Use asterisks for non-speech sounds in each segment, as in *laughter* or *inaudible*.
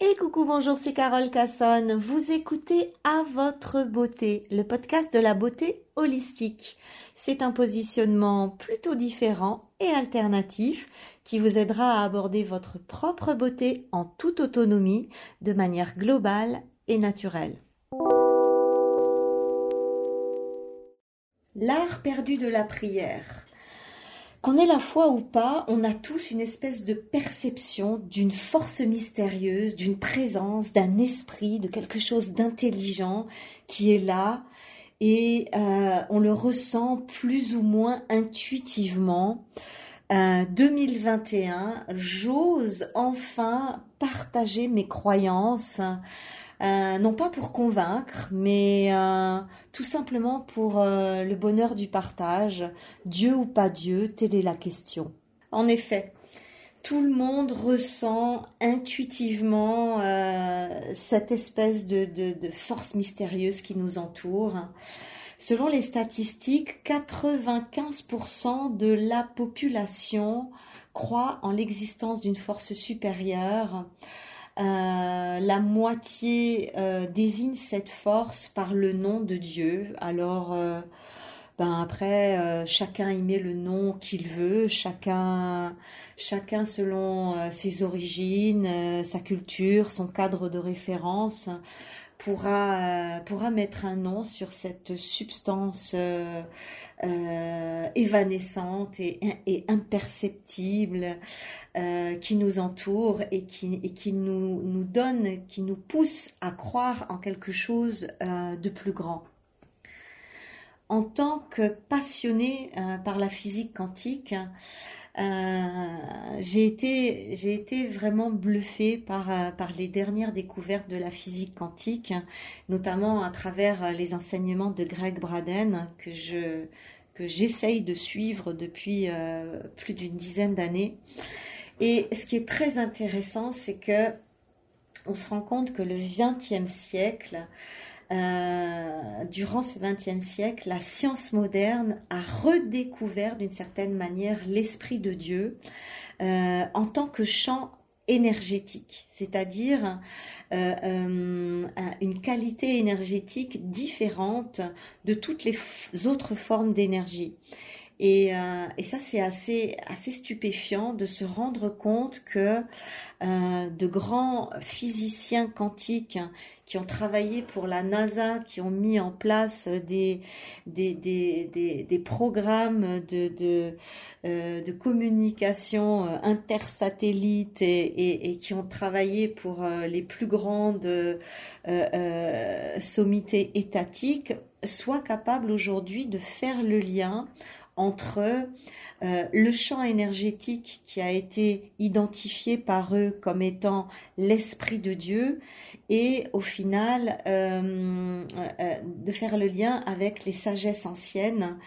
Et coucou, bonjour, c'est Carole Cassonne. Vous écoutez À votre beauté, le podcast de la beauté holistique. C'est un positionnement plutôt différent et alternatif qui vous aidera à aborder votre propre beauté en toute autonomie, de manière globale et naturelle. L'art perdu de la prière. Qu'on ait la foi ou pas, on a tous une espèce de perception d'une force mystérieuse, d'une présence, d'un esprit, de quelque chose d'intelligent qui est là et euh, on le ressent plus ou moins intuitivement. 2021, euh, j'ose enfin partager mes croyances euh, non pas pour convaincre, mais euh, tout simplement pour euh, le bonheur du partage. Dieu ou pas Dieu, telle est la question. En effet, tout le monde ressent intuitivement cette espèce de, de, force mystérieuse qui nous entoure. Selon les statistiques, 95% de la population croit en l'existence d'une force supérieure. Euh, la moitié euh, désigne cette force par le nom de Dieu. Alors, euh, ben après, chacun y met le nom qu'il veut, chacun, chacun selon ses origines, sa culture, son cadre de référence, pourra, pourra mettre un nom sur cette substance euh, évanescente et, imperceptible euh, qui nous entoure et qui, nous, donne, qui nous pousse à croire en quelque chose euh, de plus grand. En tant que passionné par la physique quantique, j'ai été, j'ai été vraiment bluffée par, par les dernières découvertes de la physique quantique, notamment à travers les enseignements de Greg Braden que je, que j'essaye de suivre depuis euh, plus d'une dizaine d'années. Et ce qui est très intéressant, c'est que on se rend compte que le XXe siècle, euh, durant ce XXe siècle, la science moderne a redécouvert d'une certaine manière l'esprit de Dieu euh, en tant que champ énergétique, c'est-à-dire euh, une qualité énergétique différente de toutes les autres formes d'énergie. Et, euh, et, ça, c'est assez, assez stupéfiant de se rendre compte que euh, de grands physiciens quantiques qui ont travaillé pour la NASA, qui ont mis en place des, des, des, des, programmes de, de, euh, de communication intersatellite et, qui ont travaillé pour les plus grandes sommités étatiques, soient capables aujourd'hui de faire le lien entre euh, le champ énergétique qui a été identifié par eux comme étant l'esprit de Dieu et au final euh, euh, de faire le lien avec les sagesses anciennes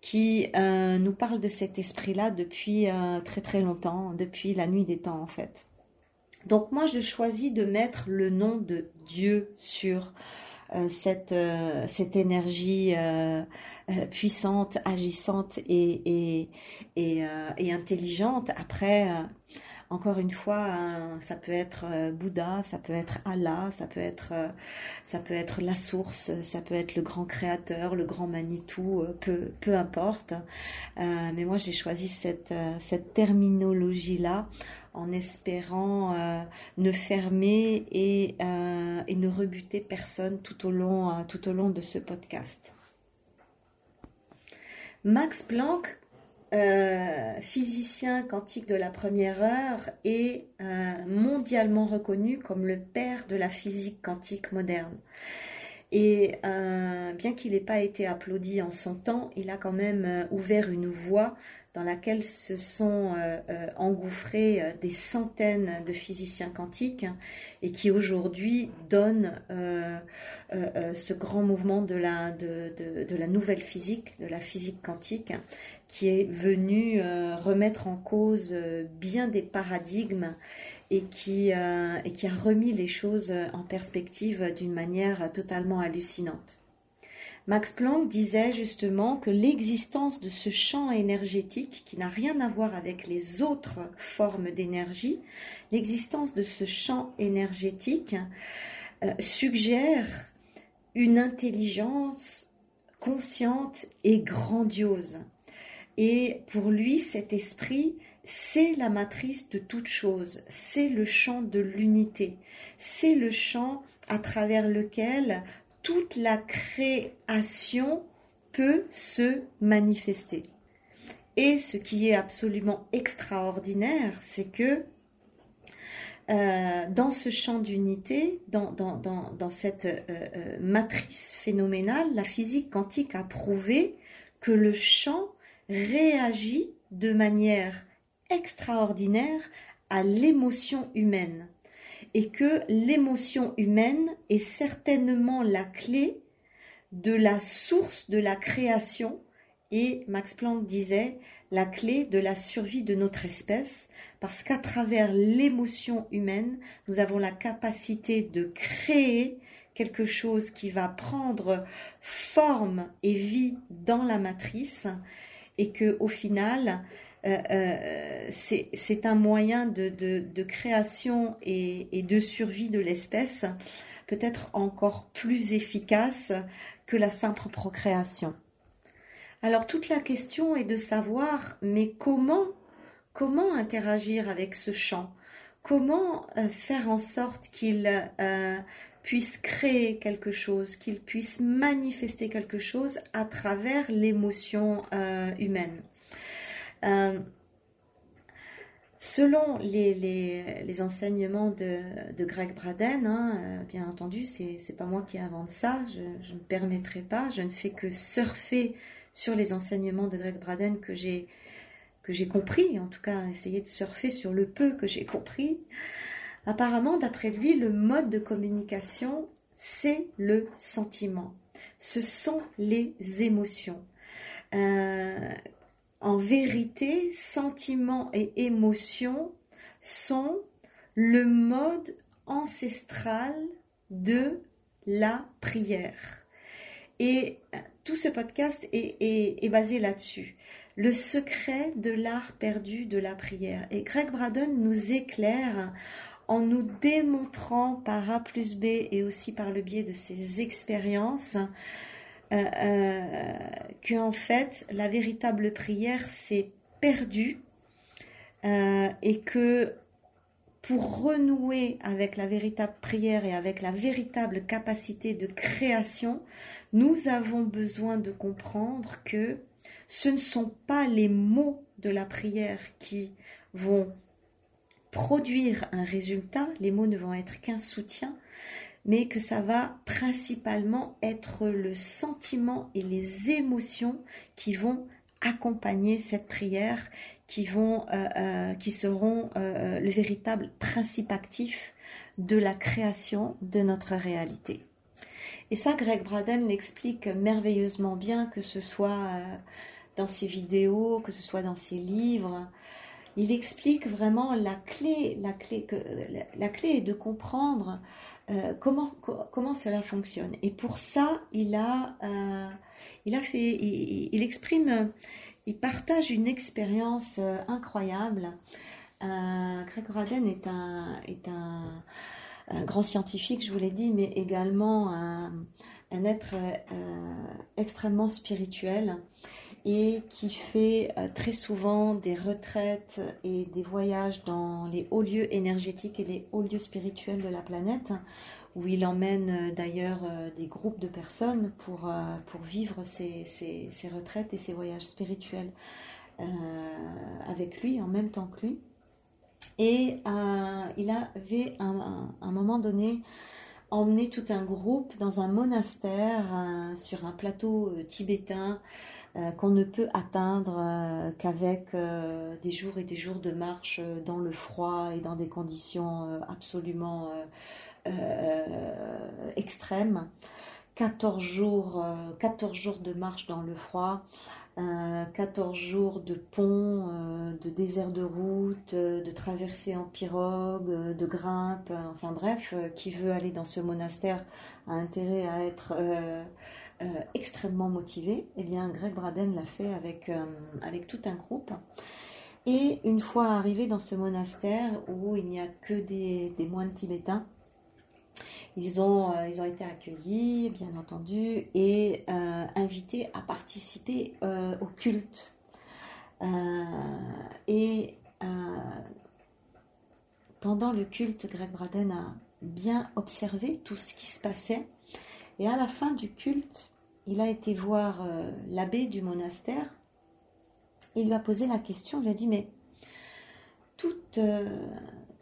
qui nous parlent de cet esprit-là depuis très très longtemps, depuis la nuit des temps en fait. Donc moi je choisis de mettre le nom de Dieu sur cette, cette énergie euh, puissante, agissante et, et, et, intelligente. Après, encore une fois, hein, ça peut être Bouddha, ça peut être Allah, ça peut être, ça peut être la source, ça peut être le grand créateur, le grand Manitou, peu, peu importe. mais moi, j'ai choisi cette, cette terminologie-là en espérant euh, ne fermer et, euh, et, ne rebuter personne tout au long, euh, tout au long de ce podcast. Max Planck, physicien quantique de la première heure, est mondialement reconnu comme le père de la physique quantique moderne. Et bien qu'il n'ait pas été applaudi en son temps, il a quand même ouvert une voie dans laquelle se sont euh, euh, engouffrés euh, des centaines de physiciens quantiques et qui aujourd'hui donnent ce grand mouvement de la, nouvelle physique, de la physique quantique, qui est venu remettre en cause bien des paradigmes et qui a remis les choses en perspective d'une manière totalement hallucinante. Max Planck disait justement que l'existence de ce champ énergétique, qui n'a rien à voir avec les autres formes d'énergie, l'existence de ce champ énergétique euh, suggère une intelligence consciente et grandiose. Et pour lui, cet esprit, c'est la matrice de toute chose, c'est le champ de l'unité, c'est le champ à travers lequel toute la création peut se manifester. Et ce qui est absolument extraordinaire, c'est que euh, dans ce champ d'unité, dans, cette euh, euh, matrice phénoménale, la physique quantique a prouvé que le champ réagit de manière extraordinaire à l'émotion humaine et que l'émotion humaine est certainement la clé de la source de la création. Et Max Planck disait la clé de la survie de notre espèce parce qu'à travers l'émotion humaine, nous avons la capacité de créer quelque chose qui va prendre forme et vie dans la matrice et que au final euh, euh, c'est un moyen de, création et, de survie de l'espèce peut-être encore plus efficace que la simple procréation. Alors toute la question est de savoir, mais comment, comment interagir avec ce champ? Comment euh, faire en sorte qu'il puisse créer quelque chose, qu'il puisse manifester quelque chose à travers l'émotion humaine? Euh, selon les, enseignements de, Greg Braden, hein, euh, bien entendu, c'est n'est pas moi qui invente ça, je, ne permettrai pas, je ne fais que surfer sur les enseignements de Greg Braden que j'ai que j'ai compris, en tout cas essayer de surfer sur le peu que j'ai compris. Apparemment, d'après lui, le mode de communication, c'est le sentiment. Ce sont les émotions. Euh, en vérité, sentiments et émotions sont le mode ancestral de la prière. Et euh, tout ce podcast est, basé là-dessus. Le secret de l'art perdu de la prière. Et Greg Braden nous éclaire en nous démontrant par A plus B et aussi par le biais de ses expériences euh, euh, qu'en fait la véritable prière s'est perdue euh, et que pour renouer avec la véritable prière et avec la véritable capacité de création, nous avons besoin de comprendre que ce ne sont pas les mots de la prière qui vont produire un résultat, les mots ne vont être qu'un soutien, mais que ça va principalement être le sentiment et les émotions qui vont accompagner cette prière, qui euh, euh, seront euh, le véritable principe actif de la création de notre réalité. Et ça, Greg Braden l'explique merveilleusement bien, que ce soit dans ses vidéos, que ce soit dans ses livres. Il explique vraiment la clé, la clé, la clé est de comprendre euh, comment, comment cela fonctionne? Et pour ça, il a, euh, fait, il, exprime, il partage une expérience euh, incroyable. Craig Raden est un, grand scientifique, je vous l'ai dit, mais également un être extrêmement spirituel et qui fait euh, très souvent des retraites et des voyages dans les hauts lieux énergétiques et les hauts lieux spirituels de la planète, où il emmène euh, d'ailleurs euh, des groupes de personnes pour, pour vivre ces, ces, retraites et ces voyages spirituels avec lui, en même temps que lui. Et il avait à un moment donné emmené tout un groupe dans un monastère sur un plateau tibétain euh, qu'on ne peut atteindre euh, qu'avec euh, des jours et des jours de marche dans le froid et dans des conditions absolument extrêmes. 14 jours, 14 jours de marche dans le froid, 14 jours de pont, de désert de route, de traversée en pirogue, de grimpe, enfin bref, qui veut aller dans ce monastère a intérêt à être extrêmement motivés. Eh bien, Greg Braden l'a fait avec, avec tout un groupe. Et une fois arrivé dans ce monastère où il n'y a que des, moines tibétains, ils ont, euh, ils ont été accueillis, bien entendu, et euh, invités à participer euh, au culte. et pendant le culte, Greg Braden a bien observé tout ce qui se passait. Et à la fin du culte, il a été voir l'abbé du monastère. Il lui a posé la question, il lui a dit, mais toute,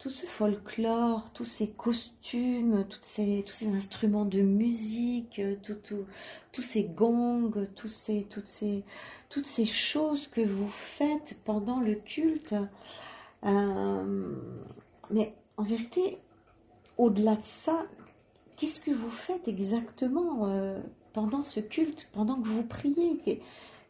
tout ce folklore, tous ces costumes, tous ces instruments de musique, tous ces gongs, toutes, ces, choses que vous faites pendant le culte. Euh, mais en vérité, au-delà de ça, qu'est-ce que vous faites exactement euh, pendant ce culte, pendant que vous priez?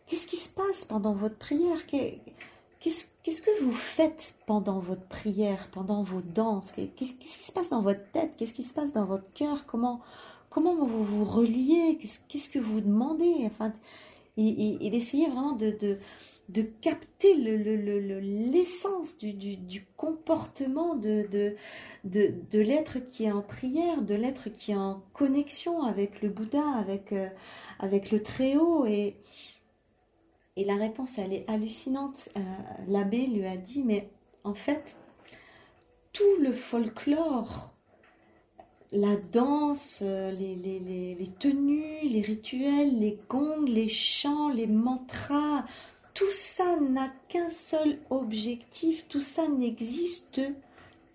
Qu'est-ce qui se passe pendant votre prière? Qu'est-ce que vous faites pendant votre prière, pendant vos danses? Qu'est-ce qui se passe dans votre tête? Qu'est-ce qui se passe dans votre cœur? Comment, vous vous reliez? Qu'est-ce que vous demandez? Enfin, il, essayait vraiment de, capter l'essence le, du, comportement de, de, de, l'être qui est en prière, de l'être qui est en connexion avec le Bouddha, avec, euh, le Très-Haut. Et, et la réponse, elle est hallucinante. Euh, l'abbé lui a dit, mais en fait, tout le folklore, la danse, euh, les, les, tenues, les rituels, les gongs, les chants, les mantras, tout ça n'a qu'un seul objectif, tout ça n'existe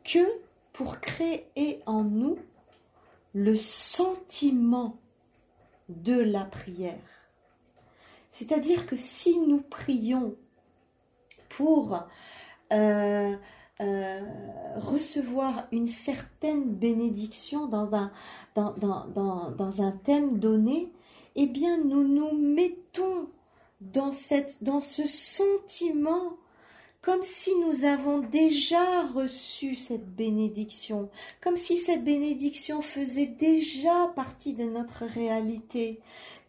que pour créer en nous le sentiment de la prière. C'est-à-dire que si nous prions pour euh, euh, recevoir une certaine bénédiction dans un, dans, dans, un thème donné, eh bien nous nous mettons dans, cette, dans ce sentiment comme si nous avons déjà reçu cette bénédiction, comme si cette bénédiction faisait déjà partie de notre réalité,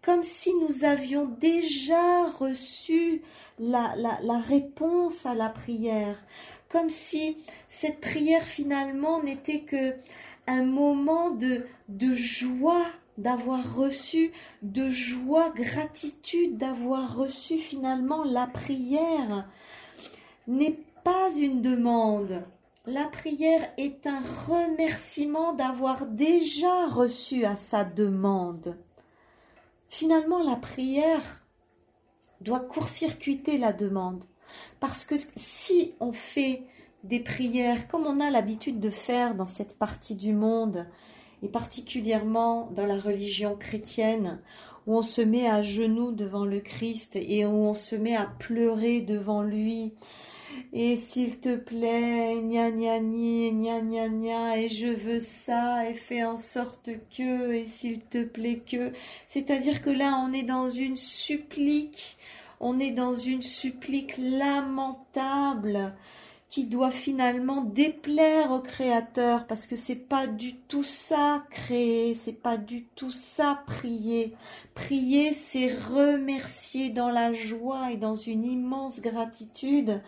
comme si nous avions déjà reçu la, la, réponse à la prière, comme si cette prière finalement n'était que un moment de, de joie d'avoir reçu, de joie, gratitude d'avoir reçu finalement la prière n'est pas une demande. La prière est un remerciement d'avoir déjà reçu à sa demande. Finalement, la prière doit court-circuiter la demande. Parce que si on fait des prières comme on a l'habitude de faire dans cette partie du monde, et particulièrement dans la religion chrétienne, où on se met à genoux devant le Christ et où on se met à pleurer devant lui, et s'il te plaît, gna gna gna gna gna gna, et je veux ça, et fais en sorte que, et s'il te plaît que. C'est-à-dire que là, on est dans une supplique, on est dans une supplique lamentable qui doit finalement déplaire au créateur parce que c'est pas du tout ça créer, c'est pas du tout ça prier. Prier, c'est remercier dans la joie et dans une immense gratitude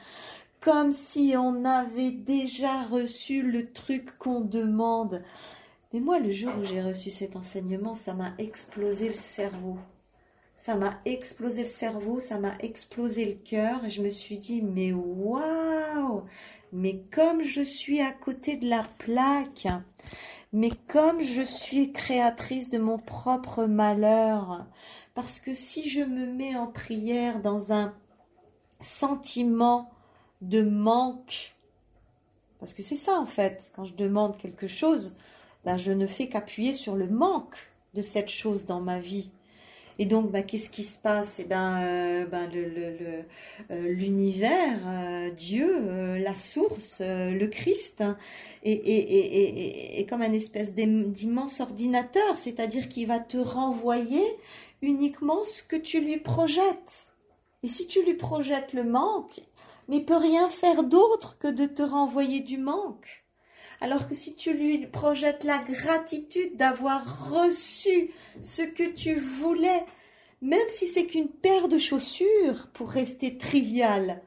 comme si on avait déjà reçu le truc qu'on demande. Mais moi, le jour où j'ai reçu cet enseignement, ça m'a explosé le cerveau. Ça m'a explosé le cerveau, ça m'a explosé le cœur. Et je me suis dit, mais waouh Mais comme je suis à côté de la plaque, mais comme je suis créatrice de mon propre malheur, parce que si je me mets en prière dans un sentiment de manque. Parce que c'est ça en fait, quand je demande quelque chose, ben, je ne fais qu'appuyer sur le manque de cette chose dans ma vie. Et donc, ben, qu'est-ce qui se passe? Eh ben, euh, ben, le, euh, l'univers, euh, Dieu, la source, le Christ, hein, est, comme un espèce d'immense ordinateur, c'est-à-dire qu'il va te renvoyer uniquement ce que tu lui projettes. Et si tu lui projettes le manque, mais peut rien faire d'autre que de te renvoyer du manque. Alors que si tu lui projettes la gratitude d'avoir reçu ce que tu voulais, même si c'est qu'une paire de chaussures, pour rester trivial,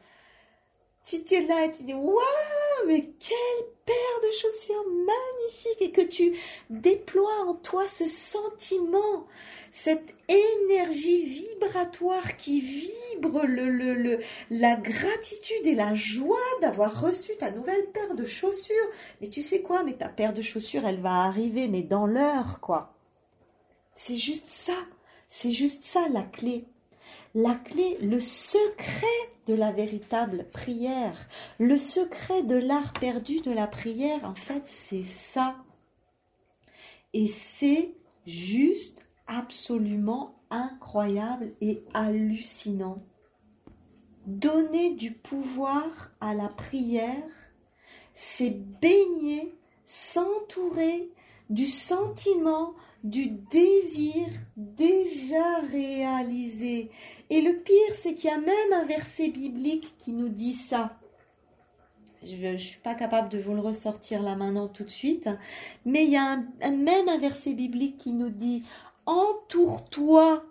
si tu es là et tu dis Waouh, mais quelle paire de chaussures magnifique et que tu déploies en toi ce sentiment, cette énergie vibratoire qui vibre la gratitude et la joie d'avoir reçu ta nouvelle paire de chaussures. Mais tu sais quoi, mais ta paire de chaussures, elle va arriver, mais dans l'heure, quoi. C'est juste ça, c'est juste ça la clé. La clé, le secret de la véritable prière, le secret de l'art perdu de la prière, en fait, c'est ça. Et c'est juste absolument incroyable et hallucinant. Donner du pouvoir à la prière, c'est baigner, s'entourer du sentiment du désir déjà réalisé. Et le pire, c'est qu'il y a même un verset biblique qui nous dit ça. Je ne suis pas capable de vous le ressortir là maintenant tout de suite, mais il y a même un verset biblique qui nous dit Entoure-toi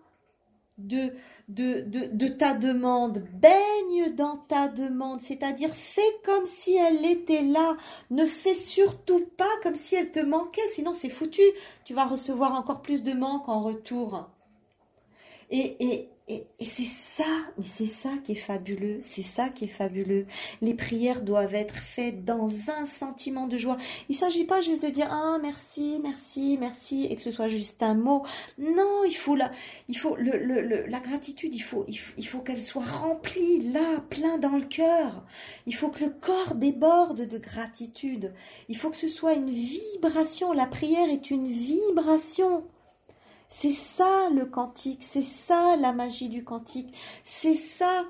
de, ta demande, baigne dans ta demande, c'est-à-dire fais comme si elle était là, ne fais surtout pas comme si elle te manquait, sinon c'est foutu, tu vas recevoir encore plus de manque en retour. Et, et, et, c'est ça, mais c'est ça qui est fabuleux, c'est ça qui est fabuleux. Les prières doivent être faites dans un sentiment de joie. Il ne s'agit pas juste de dire ah merci, merci, merci et que ce soit juste un mot. Non, il faut la, il faut le, le, la gratitude, il faut, il faut qu'elle soit remplie là, plein dans le cœur. Il faut que le corps déborde de gratitude. Il faut que ce soit une vibration. La prière est une vibration. C'est ça le cantique, c'est ça la magie du cantique, c'est ça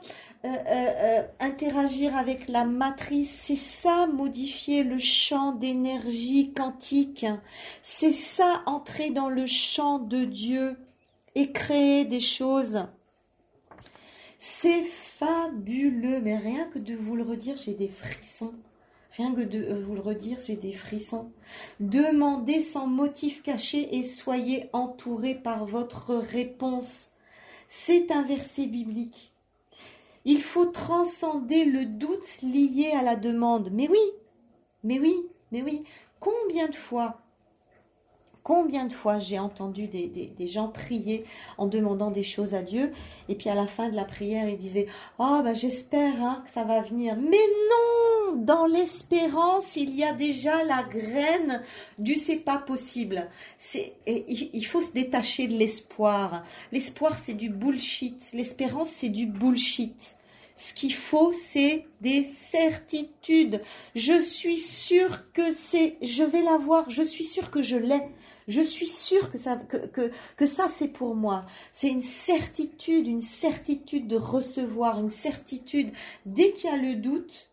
euh, euh, euh, interagir avec la matrice, c'est ça modifier le champ d'énergie quantique, c'est ça entrer dans le champ de Dieu et créer des choses. C'est fabuleux, mais rien que de vous le redire, j'ai des frissons. Rien que de euh, vous le redire, j'ai des frissons. Demandez sans motif caché et soyez entourés par votre réponse. C'est un verset biblique. Il faut transcender le doute lié à la demande. Mais oui, mais oui, mais oui. Combien de fois Combien de fois j'ai entendu des, gens prier en demandant des choses à Dieu, et puis à la fin de la prière, ils disaient Oh, ben j'espère hein, que ça va venir. Mais non Dans l'espérance, il y a déjà la graine du c'est pas possible. C'est, il, il faut se détacher de l'espoir. L'espoir, c'est du bullshit. L'espérance, c'est du bullshit. Ce qu'il faut, c'est des certitudes. Je suis sûre que c'est, je vais l'avoir. Je suis sûre que je l'ai. Je suis sûre que ça, c'est pour moi. C'est une certitude, une certitude de recevoir, une certitude. Dès qu'il y a le doute,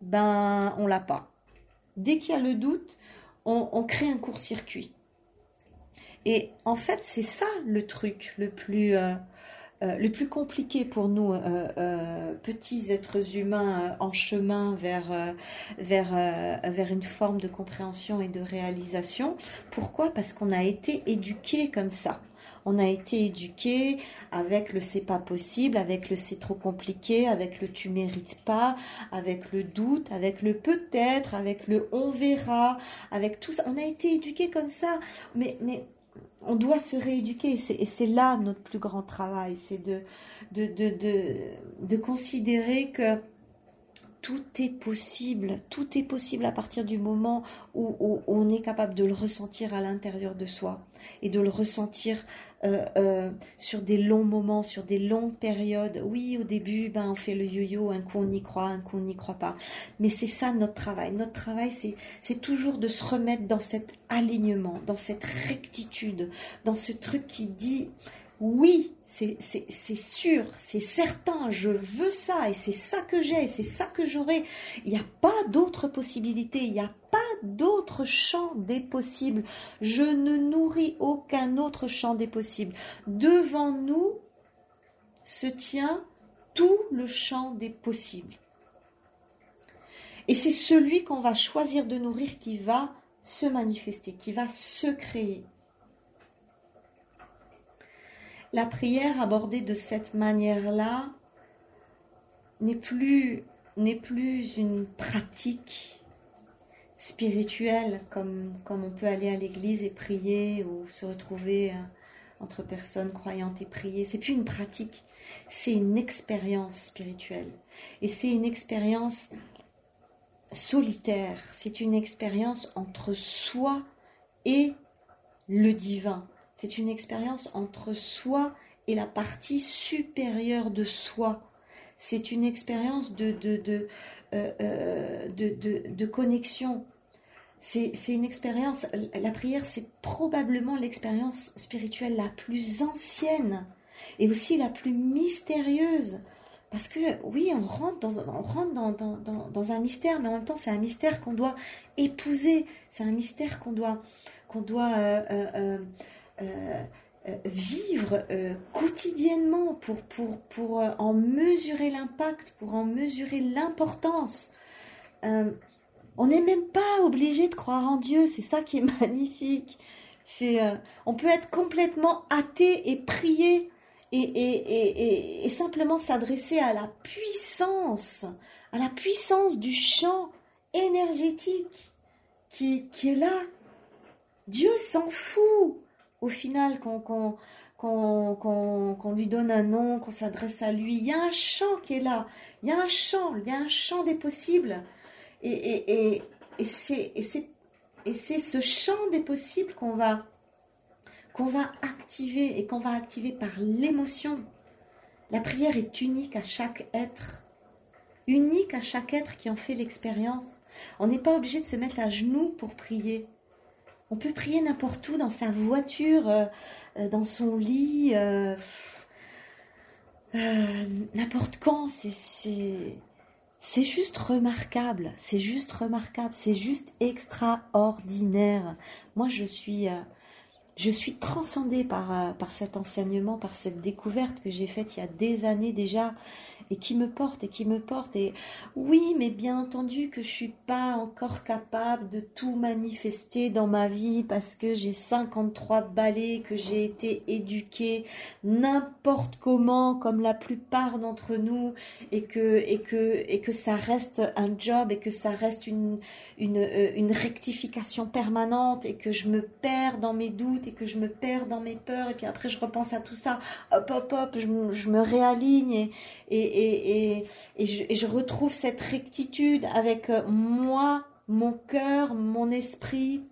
ben on l'a pas. Dès qu'il y a le doute, on, crée un court-circuit. Et en fait, c'est ça le truc le plus, euh, euh, le plus compliqué pour nous, euh, euh, petits êtres humains en chemin vers, vers, vers une forme de compréhension et de réalisation. Pourquoi? Parce qu'on a été éduqués comme ça. On a été éduqués avec le c'est pas possible, avec le c'est trop compliqué, avec le tu mérites pas, avec le doute, avec le peut-être, avec le on verra, avec tout ça. On a été éduqués comme ça. Mais, mais on doit se rééduquer et c'est là notre plus grand travail, c'est de considérer que tout est possible, tout est possible à partir du moment où, on est capable de le ressentir à l'intérieur de soi et de le ressentir euh, euh, sur des longs moments, sur des longues périodes. Oui, au début, ben, on fait le yo-yo, un coup on y croit, un coup on n'y croit pas. Mais c'est ça notre travail. Notre travail, c'est toujours de se remettre dans cet alignement, dans cette rectitude, dans ce truc qui dit oui, c'est sûr, c'est certain, je veux ça et c'est ça que j'ai c'est ça que j'aurai. Il n'y a pas d'autre possibilité, il n'y a pas d'autre champ des possibles. Je ne nourris aucun autre champ des possibles. Devant nous se tient tout le champ des possibles. Et c'est celui qu'on va choisir de nourrir qui va se manifester, qui va se créer. La prière abordée de cette manière-là n'est plus, n'est plus une pratique spirituelle comme, comme on peut aller à l'église et prier ou se retrouver euh, entre personnes croyantes et prier. C'est plus une pratique, c'est une expérience spirituelle. Et c'est une expérience solitaire, c'est une expérience entre soi et le divin. C'est une expérience entre soi et la partie supérieure de soi. C'est une expérience de, de, de, euh, euh, de, connexion. C'est une expérience, la prière, c'est probablement l'expérience spirituelle la plus ancienne et aussi la plus mystérieuse. Parce que oui, on rentre dans, on rentre dans, dans, dans, un mystère, mais en même temps, c'est un mystère qu'on doit épouser, c'est un mystère qu'on doit, qu'on doit euh, vivre quotidiennement pour, pour, pour en mesurer l'impact, pour en mesurer l'importance. On n'est même pas obligé de croire en Dieu, c'est ça qui est *laughs* magnifique. C'est, euh, on peut être complètement athée et prier et, et, simplement s'adresser à la puissance, à la puissance du champ énergétique qui, qui est là. Dieu s'en fout au final qu'on lui donne un nom, qu'on s'adresse à lui. Il y a un champ qui est là. Il y a un champ, il y a un champ des possibles. Et, et, et, et c'est ce champ des possibles qu'on va, qu'on va activer et qu'on va activer par l'émotion. La prière est unique à chaque être, unique à chaque être qui en fait l'expérience. On n'est pas obligé de se mettre à genoux pour prier. On peut prier n'importe où, dans sa voiture, euh, euh, dans son lit, euh, n'importe quand. C'est juste remarquable, c'est juste remarquable, c'est juste extraordinaire. Moi, je suis, je suis transcendée par cet enseignement, par cette découverte que j'ai faite il y a des années déjà et qui me porte et qui me porte. Et oui, mais bien entendu que je suis pas encore capable de tout manifester dans ma vie parce que j'ai 53 balais, que j'ai été éduquée n'importe comment, comme la plupart d'entre nous, et que, et que, et que ça reste un job et que ça reste une, une, euh, une rectification permanente et que je me perds dans mes doutes et que je me perds dans mes peurs et puis après je repense à tout ça, hop, hop, hop, je, me réaligne et, je, retrouve cette rectitude avec euh, moi, mon cœur, mon esprit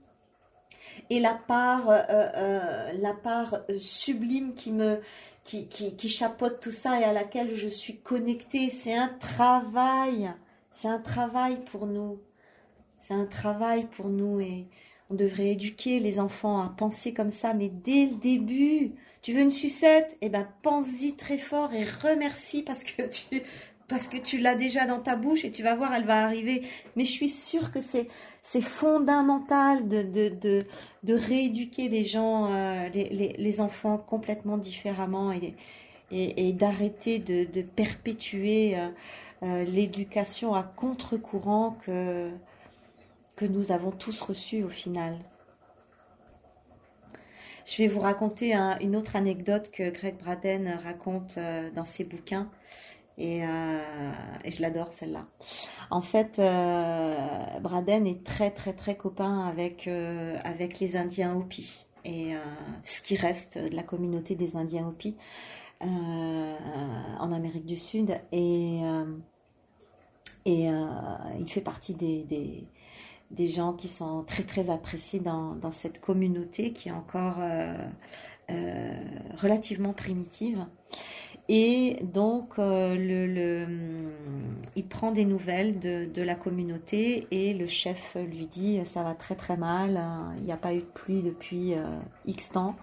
et la part, euh, euh, la part sublime qui me qui, chapeaute tout ça et à laquelle je suis connectée. C'est un travail, c'est un travail pour nous. C'est un travail pour nous et on devrait éduquer les enfants à penser comme ça, mais dès le début, tu veux une sucette? Eh ben, pense-y très fort et remercie parce que tu parce que tu l'as déjà dans ta bouche et tu vas voir, elle va arriver. Mais je suis sûre que c'est c'est fondamental de, de, de, de, rééduquer les gens, euh, les, les, enfants complètement différemment et, et, d'arrêter de, de, perpétuer euh, euh, l'éducation à contre-courant que, que nous avons tous reçue au final. Je vais vous raconter une autre anecdote que Greg Braden raconte euh, dans ses bouquins. Euh, et, je l'adore celle-là. En fait, euh, Braden est très très très copain avec, avec les Indiens Hopi. Et ce qui reste de la communauté des Indiens Hopi en Amérique du Sud. Et, et il fait partie des, des gens qui sont très très appréciés dans, cette communauté qui est encore euh, euh, relativement primitive. Et donc, euh, il prend des nouvelles de, la communauté et le chef lui dit ça va très très mal, hein, il n'y a pas eu de pluie depuis X temps.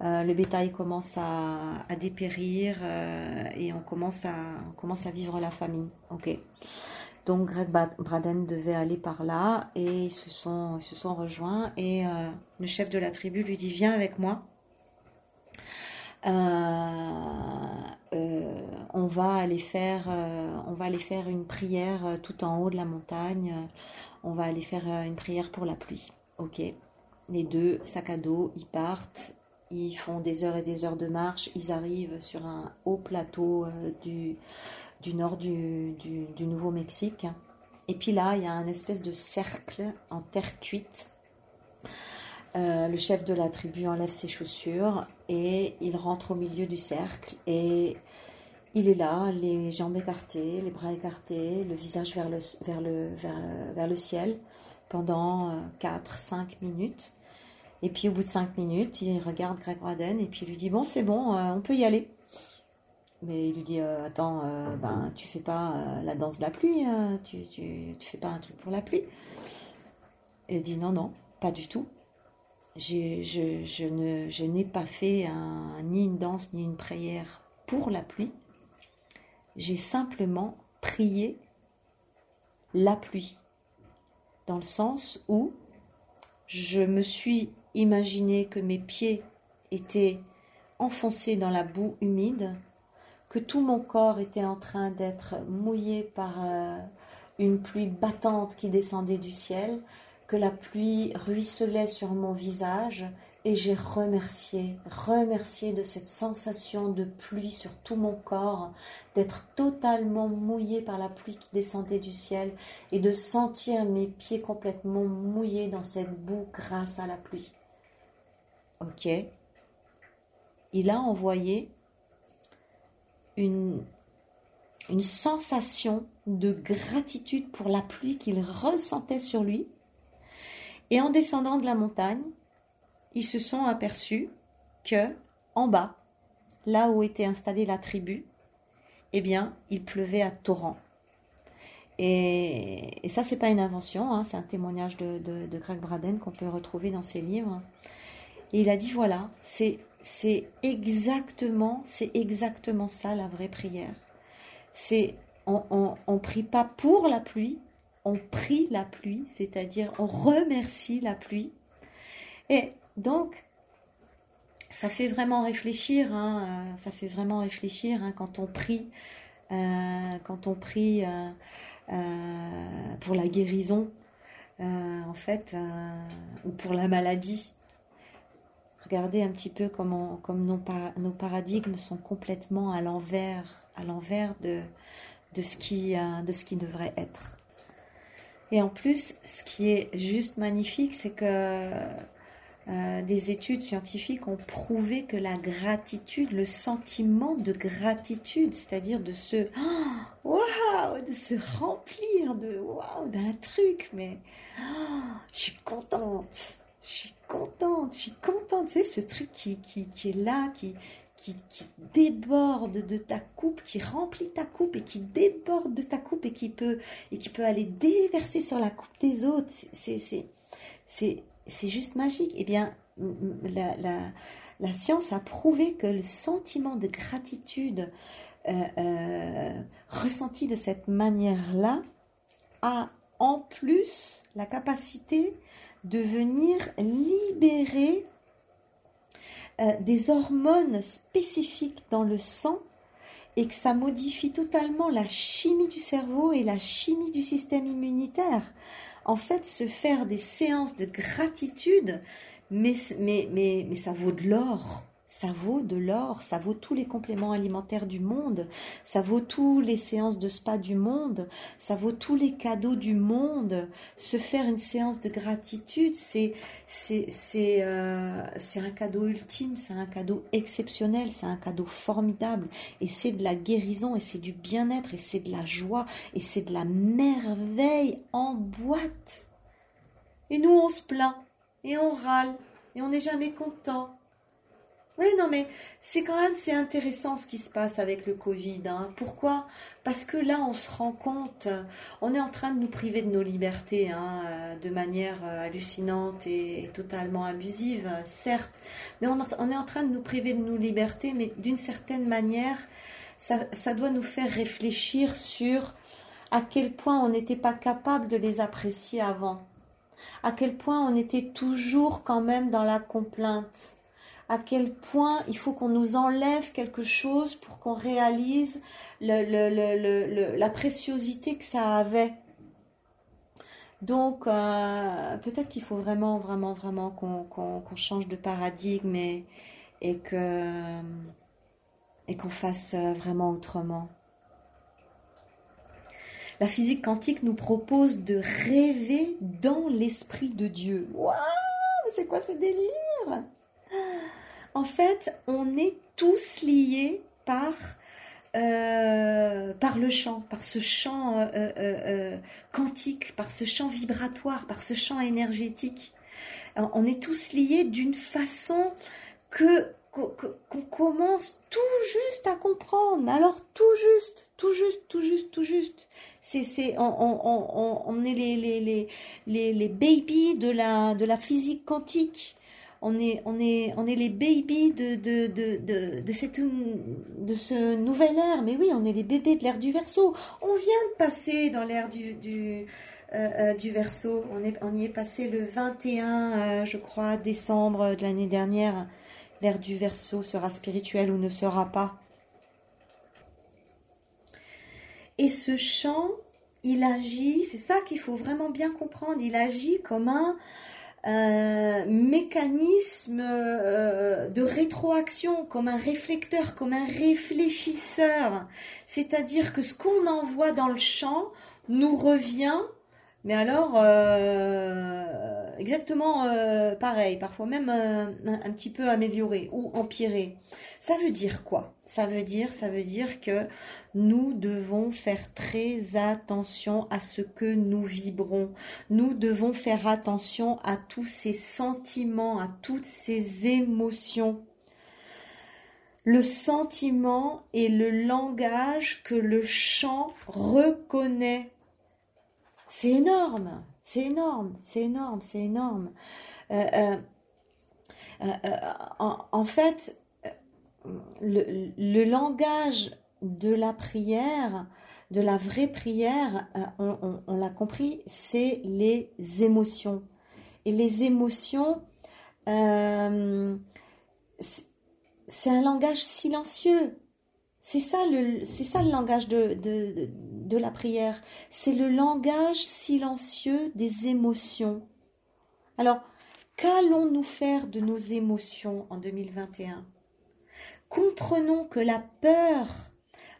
le bétail commence à, dépérir et on commence à, commence à vivre la famine. Ok. Donc Greg Braden devait aller par là et ils se sont, sont rejoints et euh, le chef de la tribu lui dit viens avec moi. on va aller faire, on va aller faire une prière tout en haut de la montagne. On va aller faire une prière pour la pluie. Ok. Les deux, sac à dos, ils partent. Ils font des heures et des heures de marche. Ils arrivent sur un haut plateau du, du nord du, du, Nouveau-Mexique. Et puis là, il y a un espèce de cercle en terre cuite. Euh, le chef de la tribu enlève ses chaussures et il rentre au milieu du cercle et il est là, les jambes écartées, les bras écartés, le visage vers le, vers le, vers le, ciel pendant 4-5 euh, minutes. Et puis au bout de 5 minutes, il regarde Greg Braden et puis lui dit Bon, c'est bon, euh, on peut y aller. Mais il lui dit euh, Attends, euh, ben, tu fais pas euh, la danse de la pluie, tu, tu, tu, fais pas un truc pour la pluie. Elle dit Non, non, pas du tout. Je, je, je, ne, je n'ai pas fait un, ni une danse ni une prière pour la pluie. J'ai simplement prié la pluie. Dans le sens où je me suis imaginé que mes pieds étaient enfoncés dans la boue humide que tout mon corps était en train d'être mouillé par euh, une pluie battante qui descendait du ciel, que la pluie ruisselait sur mon visage, et j'ai remercié, remercié de cette sensation de pluie sur tout mon corps, d'être totalement mouillé par la pluie qui descendait du ciel, et de sentir mes pieds complètement mouillés dans cette boue grâce à la pluie. Ok. Il a envoyé une, sensation de gratitude pour la pluie qu'il ressentait sur lui. Et en descendant de la montagne, ils se sont aperçus que, en bas, là où était installée la tribu, eh bien, il pleuvait à torrent. Et, ça, c'est pas une invention, hein, c'est un témoignage de Greg Braden qu'on peut retrouver dans ses livres. Et il a dit voilà, c'est c'est exactement, c'est exactement ça la vraie prière. C'est on, on, on prie pas pour la pluie, on prie la pluie, c'est-à-dire on remercie la pluie. Et donc, ça fait vraiment réfléchir, hein, euh, ça fait vraiment réfléchir hein, quand on prie, euh, quand on prie euh, pour la guérison, en fait, ou pour la maladie. Regardez un petit peu comment comme nos, nos paradigmes sont complètement à l'envers, à l'envers de, de, ce qui, euh, de ce qui devrait être. Et en plus, ce qui est juste magnifique, c'est que euh, des études scientifiques ont prouvé que la gratitude, le sentiment de gratitude, c'est-à-dire de se *gasps* waouh, de se remplir de waouh d'un truc, mais *gasps* je suis contente, je suis contente, je suis contente. Tu sais, ce truc qui, qui, est là, qui, déborde de ta coupe, qui remplit ta coupe et qui déborde de ta coupe et qui peut, et qui peut aller déverser sur la coupe des autres. C'est, c'est, c'est, c'est juste magique. Eh bien, la, la, la, science a prouvé que le sentiment de gratitude euh, euh, ressenti de cette manière-là a en plus la capacité de venir libérer euh, des hormones spécifiques dans le sang et que ça modifie totalement la chimie du cerveau et la chimie du système immunitaire. En fait, se faire des séances de gratitude, mais, ça vaut de l'or ça vaut de l'or, ça vaut tous les compléments alimentaires du monde, ça vaut toutes les séances de spa du monde, ça vaut tous les cadeaux du monde. Se faire une séance de gratitude, c'est c'est c'est euh, c'est un cadeau ultime, c'est un cadeau exceptionnel, c'est un cadeau formidable et c'est de la guérison et c'est du bien-être et c'est de la joie et c'est de la merveille en boîte. Et nous on se plaint et on râle et on n'est jamais content oui, non, mais c'est quand même intéressant ce qui se passe avec le Covid. Hein. Pourquoi? Parce que là, on se rend compte, on est en train de nous priver de nos libertés hein, euh, de manière euh, hallucinante et totalement abusive, certes, mais on, est en train de nous priver de nos libertés, mais d'une certaine manière, ça, ça doit nous faire réfléchir sur à quel point on n'était pas capable de les apprécier avant, à quel point on était toujours quand même dans la complainte à quel point il faut qu'on nous enlève quelque chose pour qu'on réalise la préciosité que ça avait. Donc, euh, peut-être qu'il faut vraiment, vraiment, vraiment qu'on change de paradigme et, qu'on fasse vraiment autrement. La physique quantique nous propose de rêver dans l'esprit de Dieu. Waouh, c'est quoi ce délire? En fait, on est tous liés par euh, par le chant, par ce chant euh, euh, quantique, par ce chant vibratoire, par ce chant énergétique. on est tous liés d'une façon que qu'on commence tout juste à comprendre. Alors tout juste, tout juste, tout juste, tout juste. C'est, c'est, on, on, on, est les, les, les, les, les babies de la, de la physique quantique. On est, les babies de, ce nouvel ère. Mais oui, on est les bébés de l'ère du verso. On vient de passer dans l'ère du, du, euh, euh, verso. On, y est passé le 21, euh, je crois, décembre de l'année dernière. L'ère du verso sera spirituel ou ne sera pas. Et ce chant, il agit, c'est ça qu'il faut vraiment bien comprendre, il agit comme un euh, mécanisme euh, de rétroaction, comme un réflecteur, comme un réfléchisseur. C'est-à-dire que ce qu'on envoie dans le champ nous revient mais alors, euh, exactement euh, pareil, parfois même euh, un, petit peu amélioré ou empiré. Ça veut dire quoi? Ça veut dire, ça veut dire que nous devons faire très attention à ce que nous vibrons. Nous devons faire attention à tous ces sentiments, à toutes ces émotions. Le sentiment est le langage que le chant reconnaît c'est énorme, c'est énorme, c'est énorme, c'est énorme. Euh, euh, euh, en, fait, le, langage de la prière, de la vraie prière, on, l'a compris, c'est les émotions. Et les émotions, c'est un langage silencieux. C'est ça le, ça le langage de, de la prière. C'est le langage silencieux des émotions. Alors, qu'allons-nous faire de nos émotions en 2021 Comprenons que la peur,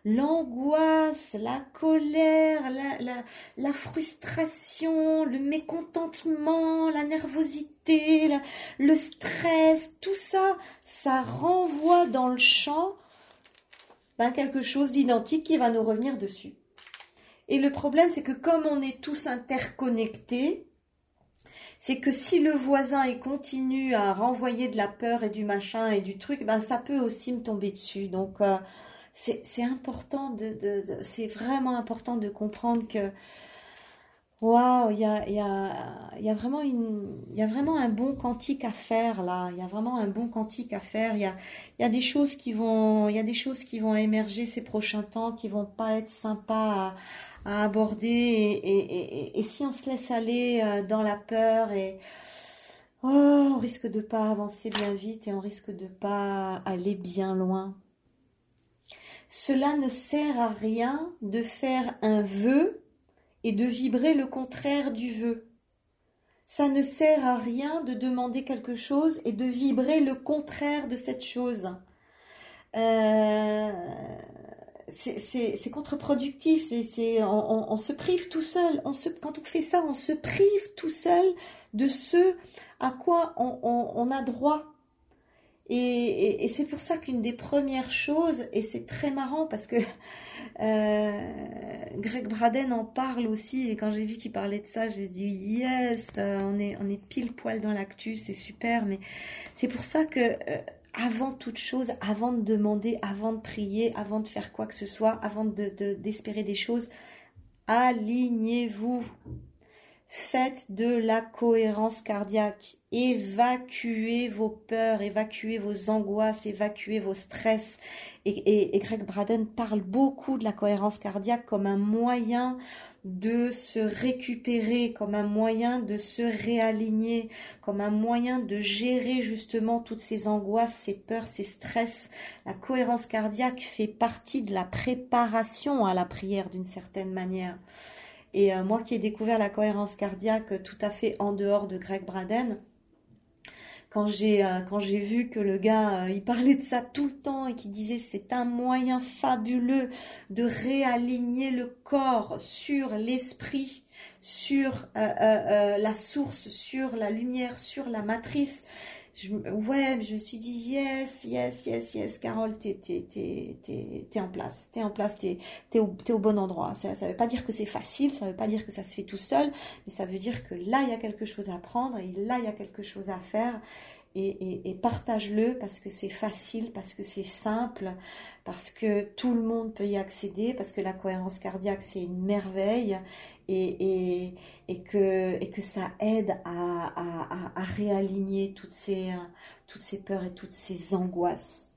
l'angoisse, la colère, la, la, frustration, le mécontentement, la nervosité, le stress, tout ça, ça renvoie dans le champ ben, quelque chose d'identique qui va nous revenir dessus. Et le problème, c'est que comme on est tous interconnectés, c'est que si le voisin continue à renvoyer de la peur et du machin et du truc, ben ça peut aussi me tomber dessus. Donc euh, c'est important de, c'est vraiment important de comprendre que waouh, il y a, vraiment un bon quantique à faire là. Il y a vraiment un bon quantique à faire. Il y a, des choses qui vont, émerger ces prochains temps qui vont pas être sympas à à aborder et, si on se laisse aller euh, dans la peur et oh, on risque de pas avancer bien vite et on risque de pas aller bien loin. Cela ne sert à rien de faire un vœu et de vibrer le contraire du vœu. Ça ne sert à rien de demander quelque chose et de vibrer le contraire de cette chose. Euh, c'est contre-productif. On, se prive tout seul. Quand on fait ça, on se prive tout seul de ce à quoi on, a droit. Et, c'est pour ça qu'une des premières choses, et c'est très marrant parce que *laughs* euh, Greg Braden en parle aussi, et quand j'ai vu qu'il parlait de ça, je me suis dit yes, on est, on est pile poil dans l'actu, c'est super, mais c'est pour ça que euh, avant toute chose, avant de demander, avant de prier, avant de faire quoi que ce soit, avant d'espérer de, d'espérer des choses, alignez-vous. Faites de la cohérence cardiaque. Évacuez vos peurs, évacuez vos angoisses, évacuez vos stress. Et, Greg Braden parle beaucoup de la cohérence cardiaque comme un moyen de se récupérer, comme un moyen de se réaligner, comme un moyen de gérer justement toutes ces angoisses, ces peurs, ces stress. La cohérence cardiaque fait partie de la préparation à la prière d'une certaine manière. Et euh, moi qui ai découvert la cohérence cardiaque tout à fait en dehors de Greg Braden, quand j'ai euh, vu que le gars euh, il parlait de ça tout le temps et qu'il disait c'est un moyen fabuleux de réaligner le corps sur l'esprit, sur la source, sur la lumière, sur la matrice je, ouais, je me suis dit, yes, yes, yes, yes, Carole, t'es, t'es, t'es, t'es, en place, t'es en place, t'es, t'es, au, au bon endroit. Ça ne veut pas dire que c'est facile, ça ne veut pas dire que ça se fait tout seul, mais ça veut dire que là, il y a quelque chose à apprendre et là, il y a quelque chose à faire et, partage-le parce que c'est facile, parce que c'est simple, parce que tout le monde peut y accéder, parce que la cohérence cardiaque c'est une merveille et, que, ça aide à, réaligner ces, toutes ces peurs et toutes ces angoisses.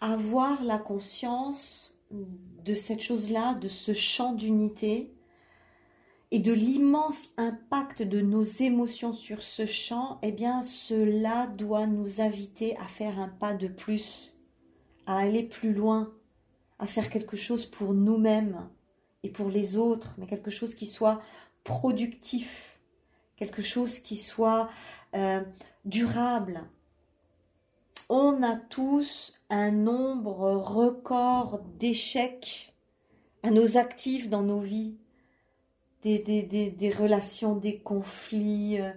Avoir la conscience de cette chose-là, de ce champ d'unité, et de l'immense impact de nos émotions sur ce champ, eh bien cela doit nous inviter à faire un pas de plus, à aller plus loin, à faire quelque chose pour nous-mêmes et pour les autres, mais quelque chose qui soit productif, quelque chose qui soit euh, durable. On a tous un nombre record d'échecs à nos actifs dans nos vies des, relations, des conflits, euh,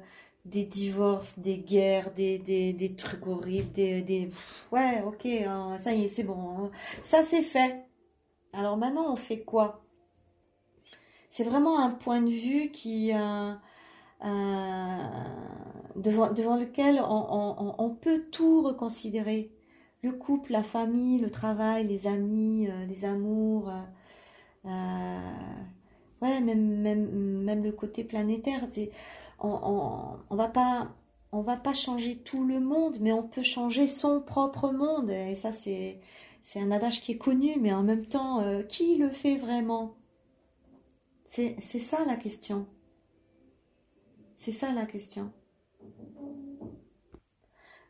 des divorces, des guerres, des, des, trucs horribles, des, ouais, ok, hein, ça y est, c'est bon, hein. ça c'est fait. Alors maintenant, on fait quoi? C'est vraiment un point de vue qui, euh, euh, devant, devant lequel on, peut tout reconsidérer. Le couple, la famille, le travail, les amis, les amours ouais, même, même, même le côté planétaire. On, on, va pas, va pas changer tout le monde, mais on peut changer son propre monde. Et ça, c'est, c'est un adage qui est connu, mais en même temps, euh, qui le fait vraiment? C'est, c'est ça la question. C'est ça la question.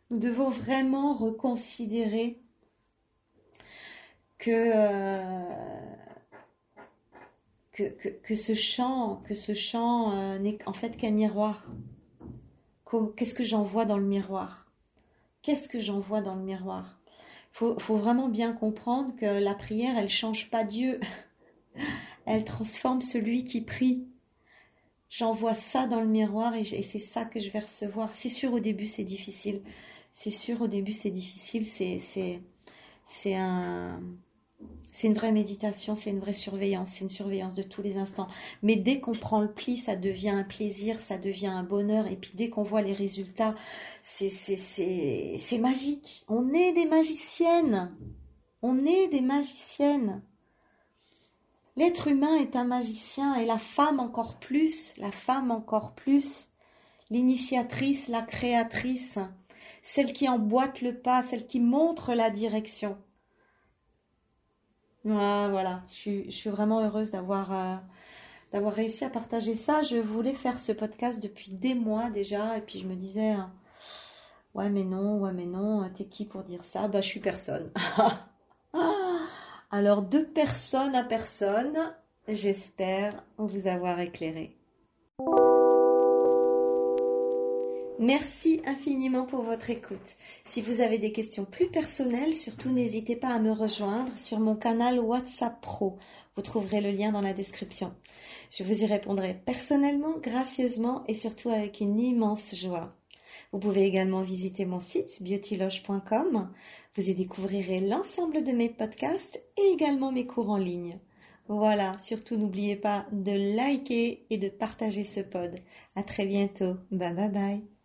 Nous devons vraiment reconsidérer que euh, que, ce chant, que ce chant euh, n'est en fait qu'un miroir. Qu'est-ce que j'en vois dans le miroir? Qu'est-ce que j'en vois dans le miroir? Faut, faut vraiment bien comprendre que la prière, elle change pas Dieu. *laughs* elle transforme celui qui prie. J'envoie ça dans le miroir et, et c'est ça que je vais recevoir. C'est sûr au début c'est difficile. C'est sûr au début c'est difficile. C'est c'est un c'est une vraie méditation, c'est une vraie surveillance, c'est une surveillance de tous les instants. Mais dès qu'on prend le pli, ça devient un plaisir, ça devient un bonheur. Et puis dès qu'on voit les résultats, c'est, magique. On est des magiciennes. On est des magiciennes. L'être humain est un magicien et la femme encore plus, la femme encore plus, l'initiatrice, la créatrice, celle qui emboîte le pas, celle qui montre la direction. Voilà, je suis, vraiment heureuse d'avoir euh, d'avoir réussi à partager ça. Je voulais faire ce podcast depuis des mois déjà, et puis je me disais, hein, ouais mais non, ouais mais non, t'es qui pour dire ça? Bah je suis personne. *laughs* Alors de personne à personne, j'espère vous avoir éclairé. Merci infiniment pour votre écoute. Si vous avez des questions plus personnelles, surtout n'hésitez pas à me rejoindre sur mon canal WhatsApp Pro. Vous trouverez le lien dans la description. Je vous y répondrai personnellement, gracieusement et surtout avec une immense joie. Vous pouvez également visiter mon site beautyloge.com. Vous y découvrirez l'ensemble de mes podcasts et également mes cours en ligne. Voilà, surtout n'oubliez pas de liker et de partager ce pod. À très bientôt. Bye bye bye.